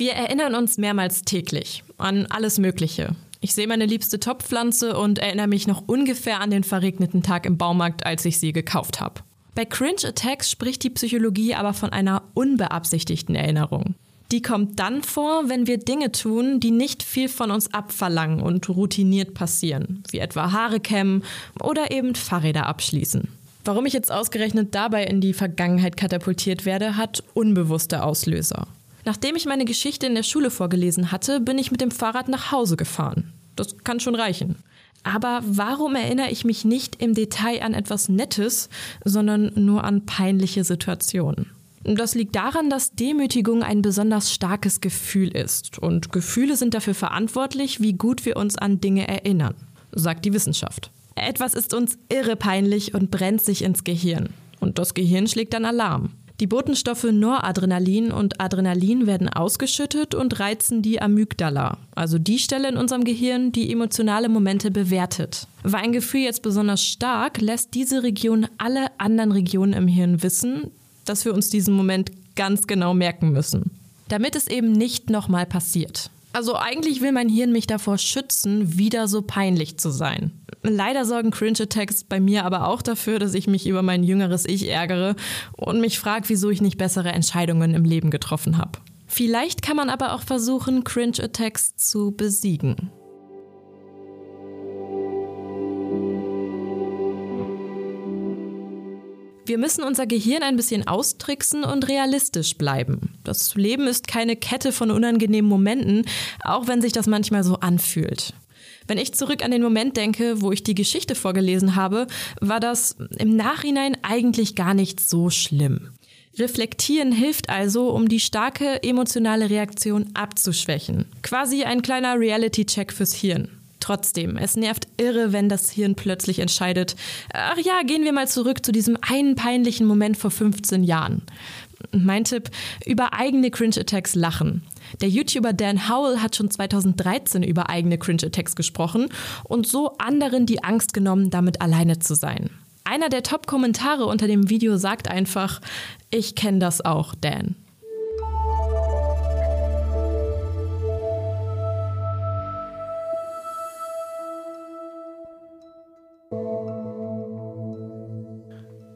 Wir erinnern uns mehrmals täglich an alles Mögliche. Ich sehe meine liebste Topfpflanze und erinnere mich noch ungefähr an den verregneten Tag im Baumarkt, als ich sie gekauft habe. Bei Cringe Attacks spricht die Psychologie aber von einer unbeabsichtigten Erinnerung. Die kommt dann vor, wenn wir Dinge tun, die nicht viel von uns abverlangen und routiniert passieren, wie etwa Haare kämmen oder eben Fahrräder abschließen. Warum ich jetzt ausgerechnet dabei in die Vergangenheit katapultiert werde, hat unbewusste Auslöser. Nachdem ich meine Geschichte in der Schule vorgelesen hatte, bin ich mit dem Fahrrad nach Hause gefahren. Das kann schon reichen. Aber warum erinnere ich mich nicht im Detail an etwas Nettes, sondern nur an peinliche Situationen? Das liegt daran, dass Demütigung ein besonders starkes Gefühl ist. Und Gefühle sind dafür verantwortlich, wie gut wir uns an Dinge erinnern, sagt die Wissenschaft. Etwas ist uns irre peinlich und brennt sich ins Gehirn. Und das Gehirn schlägt dann Alarm. Die Botenstoffe Noradrenalin und Adrenalin werden ausgeschüttet und reizen die Amygdala, also die Stelle in unserem Gehirn, die emotionale Momente bewertet. War ein Gefühl jetzt besonders stark, lässt diese Region alle anderen Regionen im Hirn wissen, dass wir uns diesen Moment ganz genau merken müssen, damit es eben nicht nochmal passiert. Also eigentlich will mein Hirn mich davor schützen, wieder so peinlich zu sein. Leider sorgen Cringe-Attacks bei mir aber auch dafür, dass ich mich über mein jüngeres Ich ärgere und mich frage, wieso ich nicht bessere Entscheidungen im Leben getroffen habe. Vielleicht kann man aber auch versuchen, Cringe-Attacks zu besiegen. Wir müssen unser Gehirn ein bisschen austricksen und realistisch bleiben. Das Leben ist keine Kette von unangenehmen Momenten, auch wenn sich das manchmal so anfühlt. Wenn ich zurück an den Moment denke, wo ich die Geschichte vorgelesen habe, war das im Nachhinein eigentlich gar nicht so schlimm. Reflektieren hilft also, um die starke emotionale Reaktion abzuschwächen. Quasi ein kleiner Reality-Check fürs Hirn. Trotzdem, es nervt irre, wenn das Hirn plötzlich entscheidet, ach ja, gehen wir mal zurück zu diesem einen peinlichen Moment vor 15 Jahren. Mein Tipp, über eigene Cringe-Attacks lachen. Der YouTuber Dan Howell hat schon 2013 über eigene Cringe-Attacks gesprochen und so anderen die Angst genommen, damit alleine zu sein. Einer der Top-Kommentare unter dem Video sagt einfach, ich kenne das auch, Dan.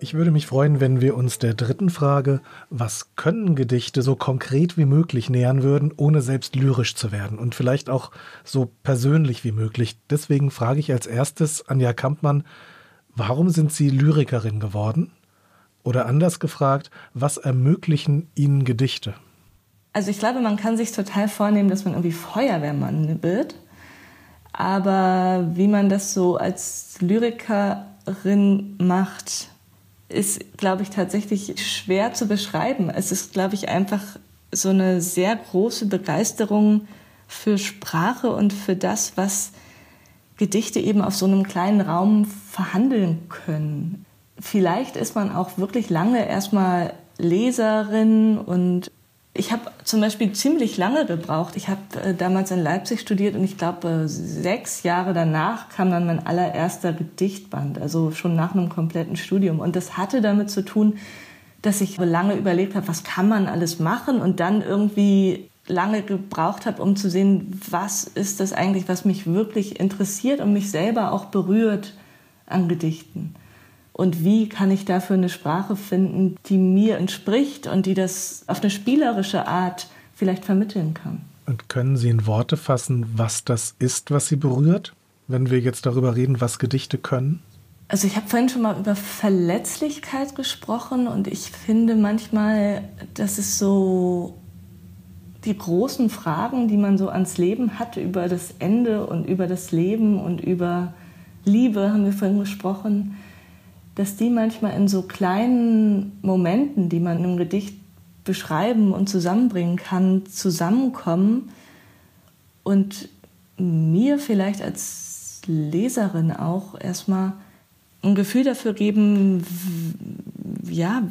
Ich würde mich freuen, wenn wir uns der dritten Frage, was können Gedichte, so konkret wie möglich nähern würden, ohne selbst lyrisch zu werden und vielleicht auch so persönlich wie möglich. Deswegen frage ich als erstes Anja Kampmann, warum sind Sie Lyrikerin geworden? Oder anders gefragt, was ermöglichen Ihnen Gedichte? Also ich glaube, man kann sich total vornehmen, dass man irgendwie Feuerwehrmann wird. Aber wie man das so als Lyrikerin macht, ist, glaube ich, tatsächlich schwer zu beschreiben. Es ist, glaube ich, einfach so eine sehr große Begeisterung für Sprache und für das, was Gedichte eben auf so einem kleinen Raum verhandeln können. Vielleicht ist man auch wirklich lange erstmal Leserin und ich habe zum Beispiel ziemlich lange gebraucht. Ich habe äh, damals in Leipzig studiert und ich glaube, äh, sechs Jahre danach kam dann mein allererster Gedichtband, also schon nach einem kompletten Studium. Und das hatte damit zu tun, dass ich lange überlegt habe, was kann man alles machen und dann irgendwie lange gebraucht habe, um zu sehen, was ist das eigentlich, was mich wirklich interessiert und mich selber auch berührt an Gedichten. Und wie kann ich dafür eine Sprache finden, die mir entspricht und die das auf eine spielerische Art vielleicht vermitteln kann. Und können Sie in Worte fassen, was das ist, was Sie berührt, wenn wir jetzt darüber reden, was Gedichte können? Also ich habe vorhin schon mal über Verletzlichkeit gesprochen und ich finde manchmal, dass es so die großen Fragen, die man so ans Leben hat, über das Ende und über das Leben und über Liebe, haben wir vorhin gesprochen, dass die manchmal in so kleinen Momenten, die man im Gedicht beschreiben und zusammenbringen kann, zusammenkommen und mir vielleicht als Leserin auch erstmal ein Gefühl dafür geben, ja,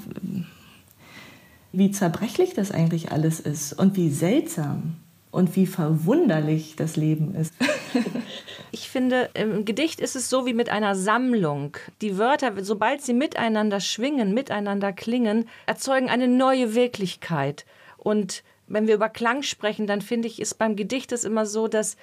wie zerbrechlich das eigentlich alles ist und wie seltsam und wie verwunderlich das Leben ist. *laughs* ich finde, im Gedicht ist es so wie mit einer Sammlung. Die Wörter, sobald sie miteinander schwingen, miteinander klingen, erzeugen eine neue Wirklichkeit. Und wenn wir über Klang sprechen, dann finde ich, ist beim Gedicht es immer so, dass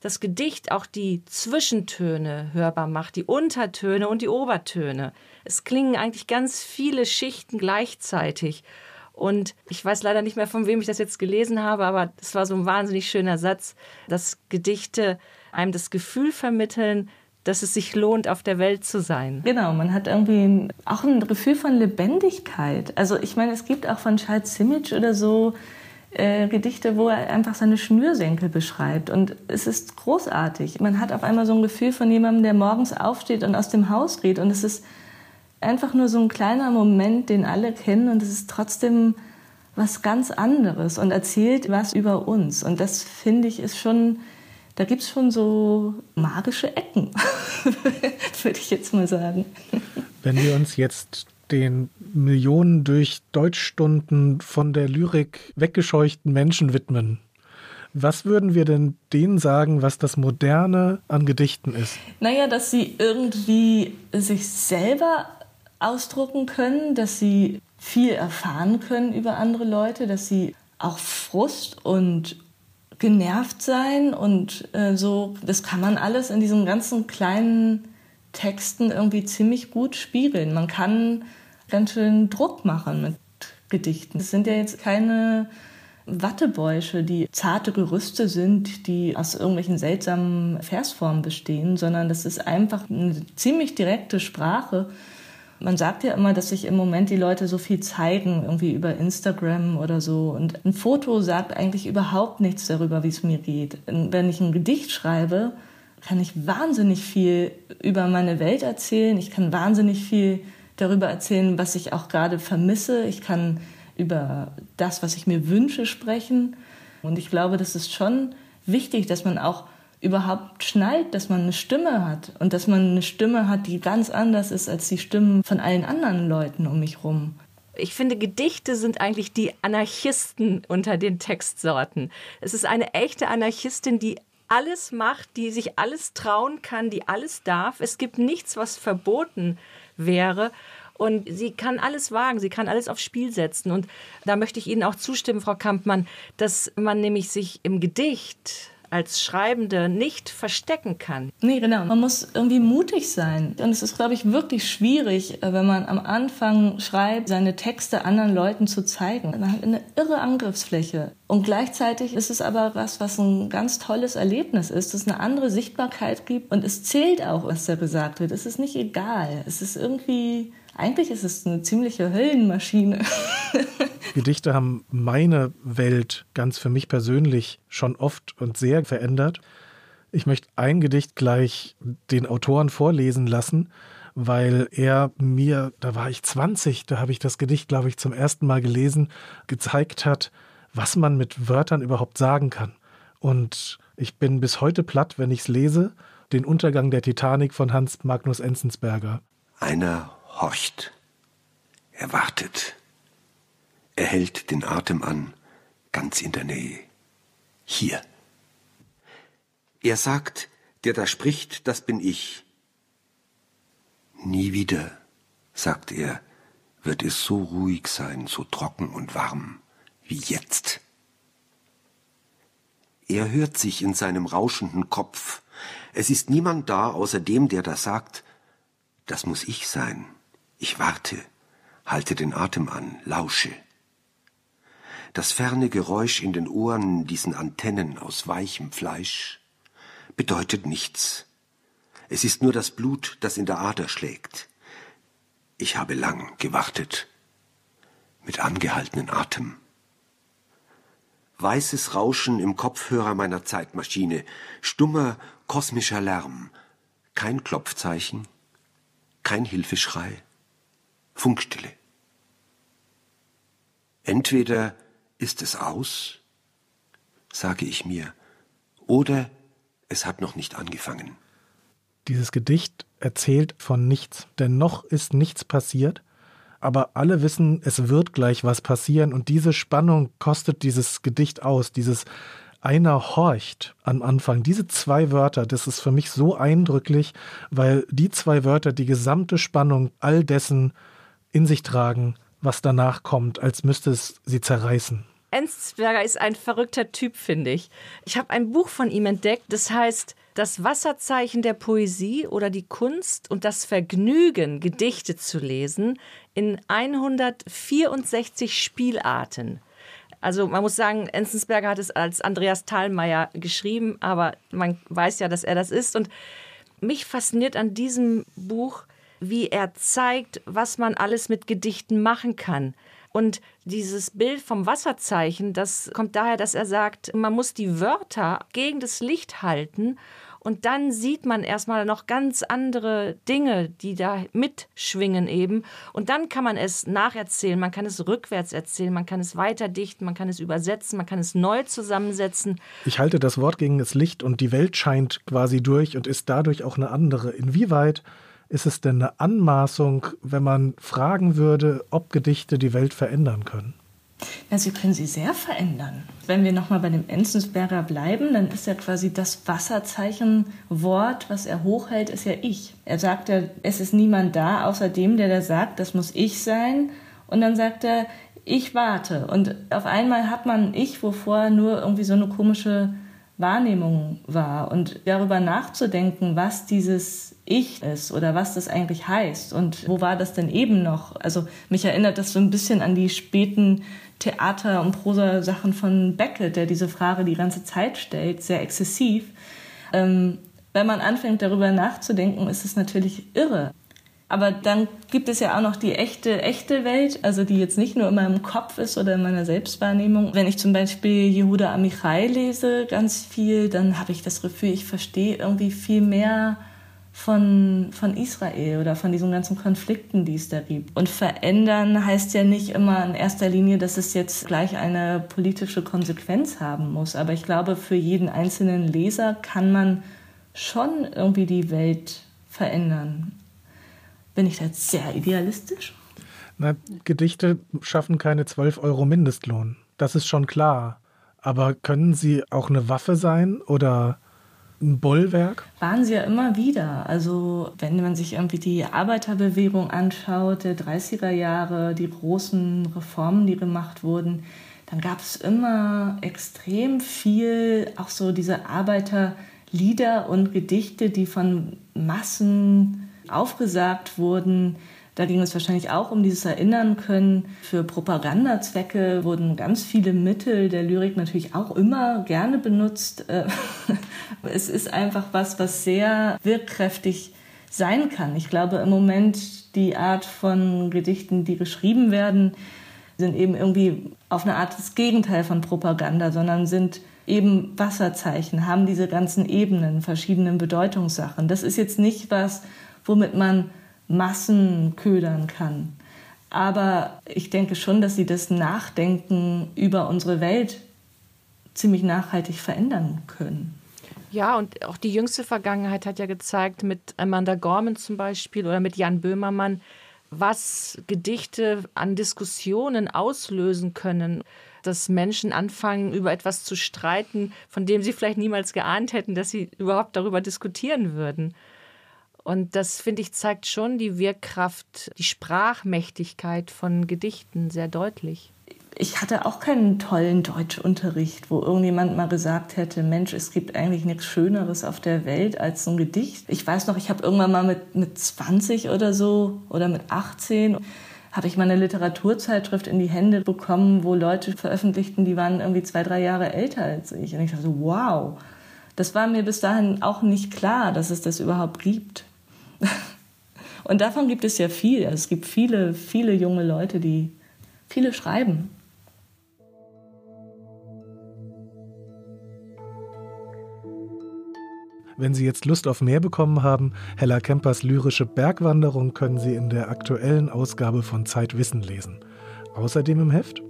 das Gedicht auch die Zwischentöne hörbar macht, die Untertöne und die Obertöne. Es klingen eigentlich ganz viele Schichten gleichzeitig. Und ich weiß leider nicht mehr, von wem ich das jetzt gelesen habe, aber das war so ein wahnsinnig schöner Satz, dass Gedichte einem das Gefühl vermitteln, dass es sich lohnt, auf der Welt zu sein. Genau, man hat irgendwie auch ein Gefühl von Lebendigkeit. Also ich meine, es gibt auch von Charles Simic oder so äh, Gedichte, wo er einfach seine Schnürsenkel beschreibt. Und es ist großartig. Man hat auf einmal so ein Gefühl von jemandem, der morgens aufsteht und aus dem Haus geht. Und es ist einfach nur so ein kleiner Moment, den alle kennen und es ist trotzdem was ganz anderes und erzählt was über uns. Und das finde ich ist schon, da gibt es schon so magische Ecken, *laughs* würde ich jetzt mal sagen. Wenn wir uns jetzt den Millionen durch Deutschstunden von der Lyrik weggescheuchten Menschen widmen, was würden wir denn denen sagen, was das Moderne an Gedichten ist? Naja, dass sie irgendwie sich selber ausdrucken können, dass sie viel erfahren können über andere Leute, dass sie auch Frust und genervt sein und äh, so, das kann man alles in diesen ganzen kleinen Texten irgendwie ziemlich gut spiegeln. Man kann ganz schön Druck machen mit Gedichten. Es sind ja jetzt keine Wattebäusche, die zarte Gerüste sind, die aus irgendwelchen seltsamen Versformen bestehen, sondern das ist einfach eine ziemlich direkte Sprache, man sagt ja immer, dass sich im Moment die Leute so viel zeigen, irgendwie über Instagram oder so. Und ein Foto sagt eigentlich überhaupt nichts darüber, wie es mir geht. Wenn ich ein Gedicht schreibe, kann ich wahnsinnig viel über meine Welt erzählen. Ich kann wahnsinnig viel darüber erzählen, was ich auch gerade vermisse. Ich kann über das, was ich mir wünsche, sprechen. Und ich glaube, das ist schon wichtig, dass man auch überhaupt schnallt, dass man eine Stimme hat und dass man eine Stimme hat, die ganz anders ist als die Stimmen von allen anderen Leuten um mich rum. Ich finde, Gedichte sind eigentlich die Anarchisten unter den Textsorten. Es ist eine echte Anarchistin, die alles macht, die sich alles trauen kann, die alles darf. Es gibt nichts, was verboten wäre. Und sie kann alles wagen, sie kann alles aufs Spiel setzen. Und da möchte ich Ihnen auch zustimmen, Frau Kampmann, dass man nämlich sich im Gedicht als Schreibende nicht verstecken kann. Nee, genau. Man muss irgendwie mutig sein. Und es ist, glaube ich, wirklich schwierig, äh, wenn man am Anfang schreibt, seine Texte anderen Leuten zu zeigen. Man hat eine irre Angriffsfläche. Und gleichzeitig ist es aber was, was ein ganz tolles Erlebnis ist, dass es eine andere Sichtbarkeit gibt. Und es zählt auch, was da gesagt wird. Es ist nicht egal. Es ist irgendwie, eigentlich ist es eine ziemliche Höllenmaschine. *laughs* Gedichte haben meine Welt ganz für mich persönlich schon oft und sehr verändert. Ich möchte ein Gedicht gleich den Autoren vorlesen lassen, weil er mir, da war ich 20, da habe ich das Gedicht, glaube ich, zum ersten Mal gelesen, gezeigt hat, was man mit Wörtern überhaupt sagen kann. Und ich bin bis heute platt, wenn ich es lese, den Untergang der Titanic von Hans Magnus Enzensberger. Einer horcht. Er wartet. Er hält den Atem an, ganz in der Nähe. Hier. Er sagt, der da spricht, das bin ich. Nie wieder, sagt er, wird es so ruhig sein, so trocken und warm wie jetzt. Er hört sich in seinem rauschenden Kopf. Es ist niemand da außer dem, der da sagt, das muss ich sein. Ich warte, halte den Atem an, lausche. Das ferne Geräusch in den Ohren, diesen Antennen aus weichem Fleisch, bedeutet nichts. Es ist nur das Blut, das in der Ader schlägt. Ich habe lang gewartet, mit angehaltenen Atem. Weißes Rauschen im Kopfhörer meiner Zeitmaschine, stummer kosmischer Lärm, kein Klopfzeichen, kein Hilfeschrei, Funkstille. Entweder ist es aus, sage ich mir, oder es hat noch nicht angefangen. Dieses Gedicht erzählt von nichts, denn noch ist nichts passiert, aber alle wissen, es wird gleich was passieren und diese Spannung kostet dieses Gedicht aus, dieses einer horcht am Anfang. Diese zwei Wörter, das ist für mich so eindrücklich, weil die zwei Wörter die gesamte Spannung all dessen in sich tragen, was danach kommt, als müsste es sie zerreißen. Enzensberger ist ein verrückter Typ, finde ich. Ich habe ein Buch von ihm entdeckt, das heißt Das Wasserzeichen der Poesie oder die Kunst und das Vergnügen, Gedichte zu lesen, in 164 Spielarten. Also man muss sagen, Enzensberger hat es als Andreas Thalmeier geschrieben, aber man weiß ja, dass er das ist. Und mich fasziniert an diesem Buch, wie er zeigt, was man alles mit Gedichten machen kann. Und dieses Bild vom Wasserzeichen, das kommt daher, dass er sagt, man muss die Wörter gegen das Licht halten und dann sieht man erstmal noch ganz andere Dinge, die da mitschwingen eben. Und dann kann man es nacherzählen, man kann es rückwärts erzählen, man kann es weiterdichten, man kann es übersetzen, man kann es neu zusammensetzen. Ich halte das Wort gegen das Licht und die Welt scheint quasi durch und ist dadurch auch eine andere. Inwieweit ist es denn eine Anmaßung, wenn man fragen würde, ob Gedichte die Welt verändern können? Ja, sie können sie sehr verändern. Wenn wir nochmal bei dem Enzensberger bleiben, dann ist ja quasi das Wasserzeichenwort, was er hochhält, ist ja ich. Er sagt ja, es ist niemand da, außer dem, der da sagt, das muss ich sein. Und dann sagt er, ich warte. Und auf einmal hat man ich, wovor nur irgendwie so eine komische Wahrnehmung war. Und darüber nachzudenken, was dieses ich ist oder was das eigentlich heißt und wo war das denn eben noch? Also mich erinnert das so ein bisschen an die späten Theater- und Prosa-Sachen von Beckett, der diese Frage die ganze Zeit stellt, sehr exzessiv. Ähm, wenn man anfängt darüber nachzudenken, ist es natürlich irre. Aber dann gibt es ja auch noch die echte, echte Welt, also die jetzt nicht nur in meinem Kopf ist oder in meiner Selbstwahrnehmung. Wenn ich zum Beispiel Yehuda Amichai lese, ganz viel, dann habe ich das Gefühl, ich verstehe irgendwie viel mehr von, von Israel oder von diesen ganzen Konflikten, die es da gibt. Und verändern heißt ja nicht immer in erster Linie, dass es jetzt gleich eine politische Konsequenz haben muss. Aber ich glaube, für jeden einzelnen Leser kann man schon irgendwie die Welt verändern. Bin ich da jetzt sehr idealistisch? Na, Gedichte schaffen keine 12 Euro Mindestlohn. Das ist schon klar. Aber können sie auch eine Waffe sein oder ein Bollwerk? Waren sie ja immer wieder. Also wenn man sich irgendwie die Arbeiterbewegung anschaut, der 30er Jahre, die großen Reformen, die gemacht wurden, dann gab es immer extrem viel, auch so diese Arbeiterlieder und Gedichte, die von Massen aufgesagt wurden da ging es wahrscheinlich auch um dieses Erinnern können. Für Propagandazwecke wurden ganz viele Mittel der Lyrik natürlich auch immer gerne benutzt. Äh, *laughs* es ist einfach was, was sehr wirkkräftig sein kann. Ich glaube im Moment die Art von Gedichten, die geschrieben werden, sind eben irgendwie auf eine Art das Gegenteil von Propaganda, sondern sind eben Wasserzeichen, haben diese ganzen Ebenen, verschiedenen Bedeutungssachen. Das ist jetzt nicht was, womit man Massen ködern kann. Aber ich denke schon, dass sie das Nachdenken über unsere Welt ziemlich nachhaltig verändern können. Ja, und auch die jüngste Vergangenheit hat ja gezeigt, mit Amanda Gorman zum Beispiel oder mit Jan Böhmermann, was Gedichte an Diskussionen auslösen können, dass Menschen anfangen, über etwas zu streiten, von dem sie vielleicht niemals geahnt hätten, dass sie überhaupt darüber diskutieren würden. Und das, finde ich, zeigt schon die Wirkkraft, die Sprachmächtigkeit von Gedichten sehr deutlich ich hatte auch keinen tollen Deutschunterricht, wo irgendjemand mal gesagt hätte, Mensch, es gibt eigentlich nichts Schöneres auf der Welt als so ein Gedicht. Ich weiß noch, ich habe irgendwann mal mit, mit 20 oder so oder mit 18 habe ich mal eine Literaturzeitschrift in die Hände bekommen, wo Leute veröffentlichten, die waren irgendwie zwei, drei Jahre älter als ich. Und ich dachte wow, das war mir bis dahin auch nicht klar, dass es das überhaupt gibt. Und davon gibt es ja viel. Es gibt viele, viele junge Leute, die viele schreiben. Wenn Sie jetzt Lust auf mehr bekommen haben, Hella Kempers lyrische Bergwanderung können Sie in der aktuellen Ausgabe von Zeitwissen lesen. Außerdem im Heft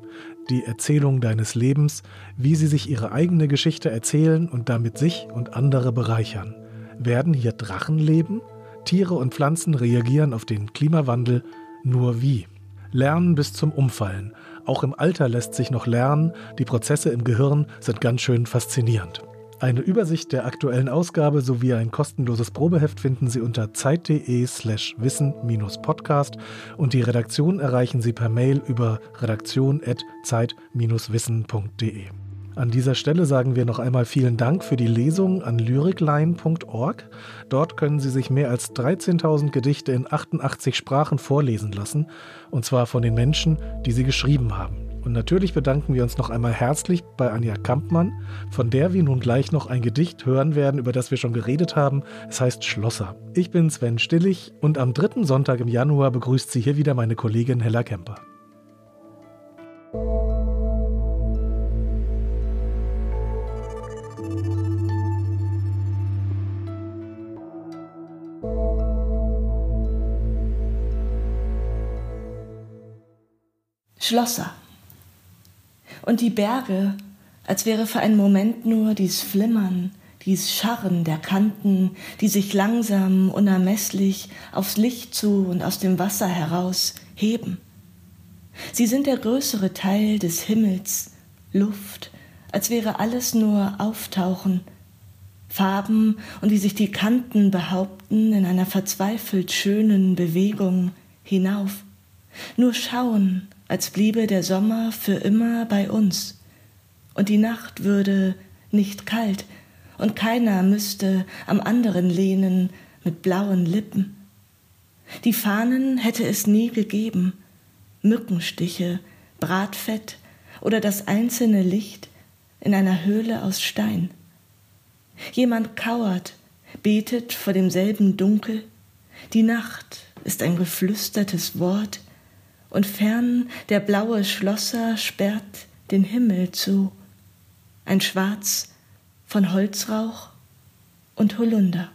die Erzählung deines Lebens, wie Sie sich Ihre eigene Geschichte erzählen und damit sich und andere bereichern. Werden hier Drachen leben? Tiere und Pflanzen reagieren auf den Klimawandel nur wie? Lernen bis zum Umfallen. Auch im Alter lässt sich noch lernen, die Prozesse im Gehirn sind ganz schön faszinierend. Eine Übersicht der aktuellen Ausgabe sowie ein kostenloses Probeheft finden Sie unter zeit.de/slash wissen-podcast und die Redaktion erreichen Sie per Mail über redaktion.zeit-wissen.de. An dieser Stelle sagen wir noch einmal vielen Dank für die Lesung an lyricline.org. Dort können Sie sich mehr als 13.000 Gedichte in 88 Sprachen vorlesen lassen, und zwar von den Menschen, die sie geschrieben haben. Und natürlich bedanken wir uns noch einmal herzlich bei Anja Kampmann, von der wir nun gleich noch ein Gedicht hören werden, über das wir schon geredet haben. Es heißt Schlosser. Ich bin Sven Stillig und am dritten Sonntag im Januar begrüßt sie hier wieder meine Kollegin Hella Kemper. Schlosser und die Berge, als wäre für einen Moment nur dies Flimmern, dies Scharren der Kanten, die sich langsam, unermeßlich aufs Licht zu und aus dem Wasser heraus heben. Sie sind der größere Teil des Himmels, Luft, als wäre alles nur Auftauchen, Farben und wie sich die Kanten behaupten in einer verzweifelt schönen Bewegung hinauf. Nur schauen, als bliebe der Sommer für immer bei uns, und die Nacht würde nicht kalt, und keiner müsste am anderen lehnen mit blauen Lippen. Die Fahnen hätte es nie gegeben, Mückenstiche, Bratfett oder das einzelne Licht in einer Höhle aus Stein. Jemand kauert, betet vor demselben Dunkel, die Nacht ist ein geflüstertes Wort, und fern der blaue Schlosser sperrt den Himmel zu, ein Schwarz von Holzrauch und Holunder.